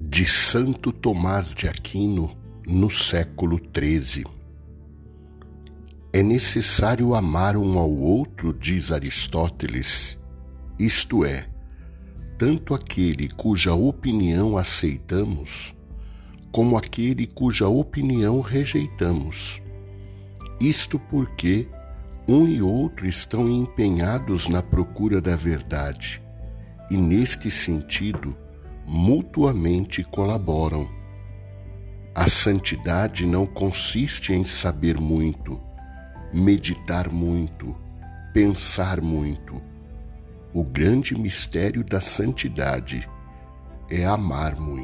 De Santo Tomás de Aquino, no século XIII. É necessário amar um ao outro, diz Aristóteles, isto é, tanto aquele cuja opinião aceitamos, como aquele cuja opinião rejeitamos. Isto porque um e outro estão empenhados na procura da verdade e, neste sentido, mutuamente colaboram. A santidade não consiste em saber muito, meditar muito, pensar muito. O grande mistério da santidade é amar muito.